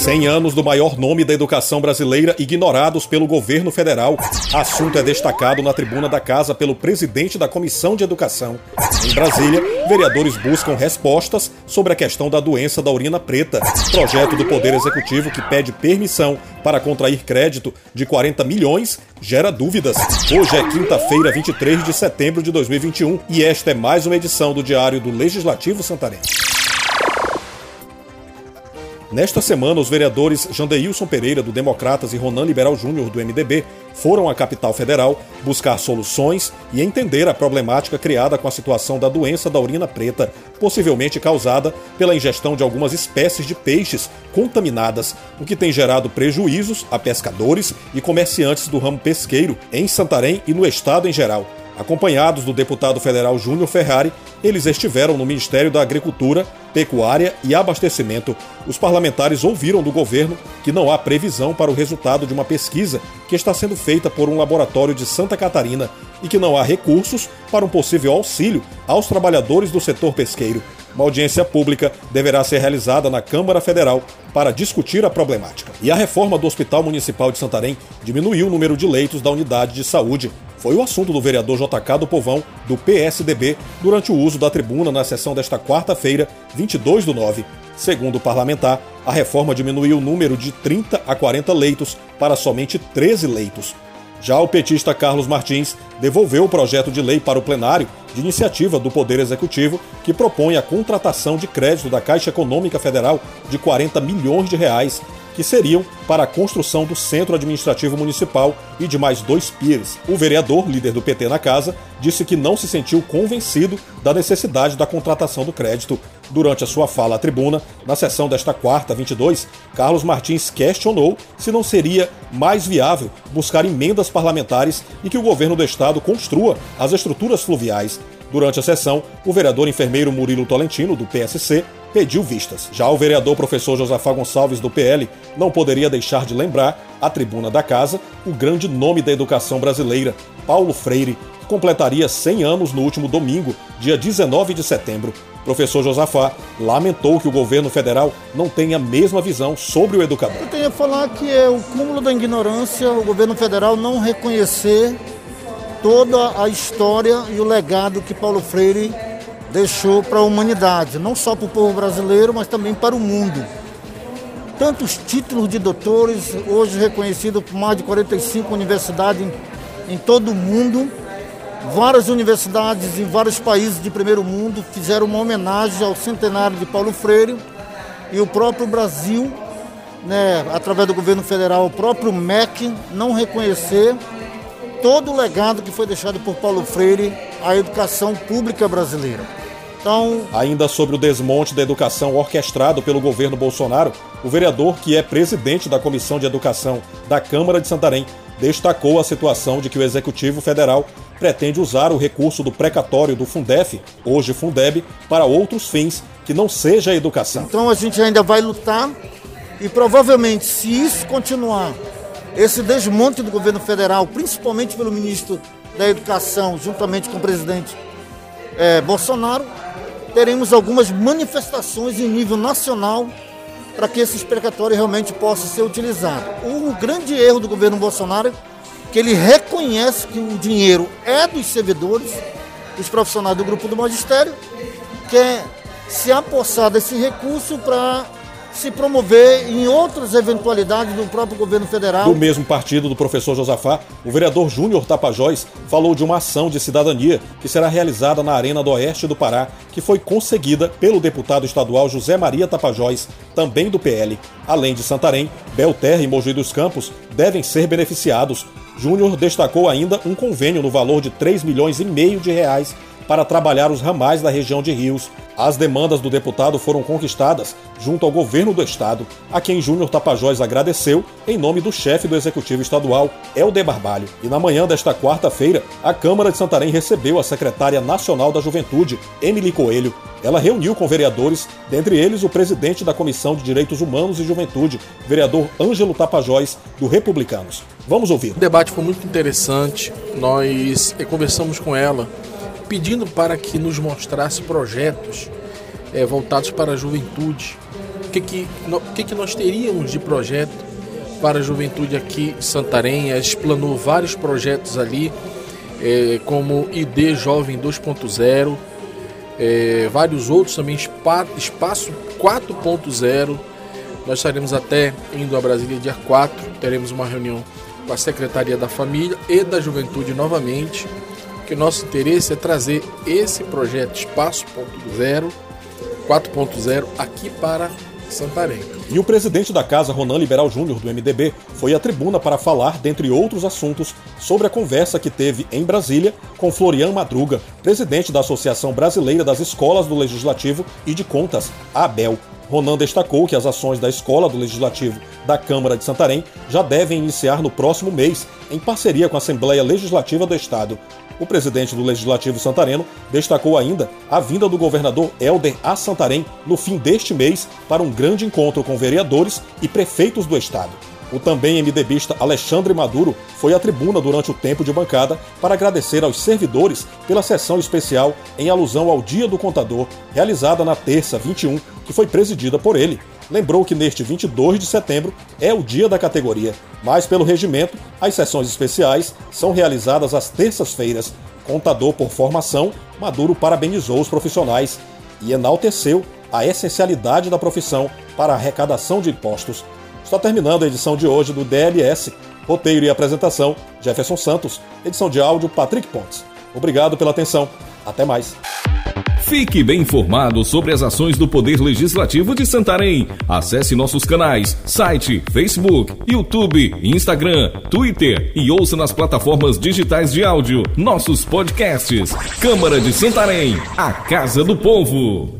100 anos do maior nome da educação brasileira ignorados pelo governo federal. Assunto é destacado na tribuna da casa pelo presidente da Comissão de Educação. Em Brasília, vereadores buscam respostas sobre a questão da doença da urina preta. Projeto do Poder Executivo que pede permissão para contrair crédito de 40 milhões gera dúvidas. Hoje é quinta-feira, 23 de setembro de 2021 e esta é mais uma edição do Diário do Legislativo Santarense. Nesta semana, os vereadores Jandeilson Pereira, do Democratas, e Ronan Liberal Júnior, do MDB, foram à capital federal buscar soluções e entender a problemática criada com a situação da doença da urina preta, possivelmente causada pela ingestão de algumas espécies de peixes contaminadas, o que tem gerado prejuízos a pescadores e comerciantes do ramo pesqueiro em Santarém e no estado em geral. Acompanhados do deputado federal Júnior Ferrari, eles estiveram no Ministério da Agricultura, Pecuária e Abastecimento. Os parlamentares ouviram do governo que não há previsão para o resultado de uma pesquisa que está sendo feita por um laboratório de Santa Catarina e que não há recursos para um possível auxílio aos trabalhadores do setor pesqueiro. Uma audiência pública deverá ser realizada na Câmara Federal para discutir a problemática. E a reforma do Hospital Municipal de Santarém diminuiu o número de leitos da unidade de saúde. Foi o assunto do vereador JK do Povão, do PSDB, durante o uso da tribuna na sessão desta quarta-feira, 22 do 9. Segundo o parlamentar, a reforma diminuiu o número de 30 a 40 leitos para somente 13 leitos. Já o petista Carlos Martins devolveu o projeto de lei para o plenário de iniciativa do Poder Executivo que propõe a contratação de crédito da Caixa Econômica Federal de 40 milhões de reais que seriam para a construção do Centro Administrativo Municipal e de mais dois piers. O vereador, líder do PT na casa, disse que não se sentiu convencido da necessidade da contratação do crédito. Durante a sua fala à tribuna, na sessão desta quarta, 22, Carlos Martins questionou se não seria mais viável buscar emendas parlamentares e que o governo do estado construa as estruturas fluviais. Durante a sessão, o vereador enfermeiro Murilo Tolentino, do PSC, pediu vistas. Já o vereador professor Josafá Gonçalves, do PL, não poderia deixar de lembrar, à tribuna da casa, o grande nome da educação brasileira, Paulo Freire, que completaria 100 anos no último domingo, dia 19 de setembro. Professor Josafá lamentou que o governo federal não tenha a mesma visão sobre o educador. Eu tenho a falar que é o cúmulo da ignorância o governo federal não reconhecer toda a história e o legado que Paulo Freire deixou para a humanidade, não só para o povo brasileiro, mas também para o mundo. Tantos títulos de doutores, hoje reconhecidos por mais de 45 universidades em, em todo o mundo. Várias universidades em vários países de primeiro mundo fizeram uma homenagem ao centenário de Paulo Freire e o próprio Brasil, né, através do governo federal, o próprio MEC, não reconhecer todo o legado que foi deixado por Paulo Freire à educação pública brasileira. Então, ainda sobre o desmonte da educação orquestrado pelo governo Bolsonaro, o vereador, que é presidente da Comissão de Educação da Câmara de Santarém, destacou a situação de que o Executivo Federal pretende usar o recurso do precatório do Fundef, hoje Fundeb, para outros fins que não seja a educação. Então a gente ainda vai lutar e provavelmente, se isso continuar, esse desmonte do governo federal, principalmente pelo ministro da Educação, juntamente com o presidente é, Bolsonaro, teremos algumas manifestações em nível nacional para que esses precatórios realmente possam ser utilizados. O grande erro do governo Bolsonaro é que ele reconhece que o dinheiro é dos servidores, dos profissionais do grupo do magistério, quer se apossar desse recurso para se promover em outras eventualidades do próprio governo federal. Do mesmo partido do professor Josafá, o vereador Júnior Tapajós falou de uma ação de cidadania que será realizada na Arena do Oeste do Pará, que foi conseguida pelo deputado estadual José Maria Tapajós, também do PL. Além de Santarém, Belterra e Mogi dos Campos devem ser beneficiados. Júnior destacou ainda um convênio no valor de 3 milhões e meio de reais para trabalhar os ramais da região de Rios. As demandas do deputado foram conquistadas junto ao governo do estado, a quem Júnior Tapajós agradeceu em nome do chefe do executivo estadual, Helder Barbalho. E na manhã desta quarta-feira, a Câmara de Santarém recebeu a secretária nacional da Juventude, Emily Coelho. Ela reuniu com vereadores, dentre eles o presidente da Comissão de Direitos Humanos e Juventude, vereador Ângelo Tapajós, do Republicanos. Vamos ouvir. O debate foi muito interessante nós eh, conversamos com ela pedindo para que nos mostrasse projetos é, voltados para a juventude. O que, que, no, que, que nós teríamos de projeto para a juventude aqui em Santarém? A gente planou vários projetos ali, é, como ID Jovem 2.0, é, vários outros também, Espaço 4.0. Nós estaremos até indo a Brasília dia 4, teremos uma reunião com a Secretaria da Família e da Juventude novamente que nosso interesse é trazer esse projeto Espaço 4.0 aqui para Santarém. E o presidente da Casa, Ronan Liberal Júnior, do MDB, foi à tribuna para falar, dentre outros assuntos, sobre a conversa que teve em Brasília com Florian Madruga, presidente da Associação Brasileira das Escolas do Legislativo e de Contas, ABEL. Ronan destacou que as ações da Escola do Legislativo da Câmara de Santarém já devem iniciar no próximo mês, em parceria com a Assembleia Legislativa do Estado. O presidente do Legislativo Santareno destacou ainda a vinda do governador Helder a Santarém no fim deste mês para um grande encontro com vereadores e prefeitos do estado. O também MDBista Alexandre Maduro foi à tribuna durante o tempo de bancada para agradecer aos servidores pela sessão especial em alusão ao Dia do Contador, realizada na terça 21, que foi presidida por ele lembrou que neste 22 de setembro é o dia da categoria, mas pelo regimento, as sessões especiais são realizadas às terças-feiras. Contador por formação, Maduro parabenizou os profissionais e enalteceu a essencialidade da profissão para arrecadação de impostos. Está terminando a edição de hoje do DLS. Roteiro e apresentação: Jefferson Santos. Edição de áudio: Patrick Pontes. Obrigado pela atenção. Até mais. Fique bem informado sobre as ações do Poder Legislativo de Santarém. Acesse nossos canais, site, Facebook, YouTube, Instagram, Twitter e ouça nas plataformas digitais de áudio nossos podcasts. Câmara de Santarém, a Casa do Povo.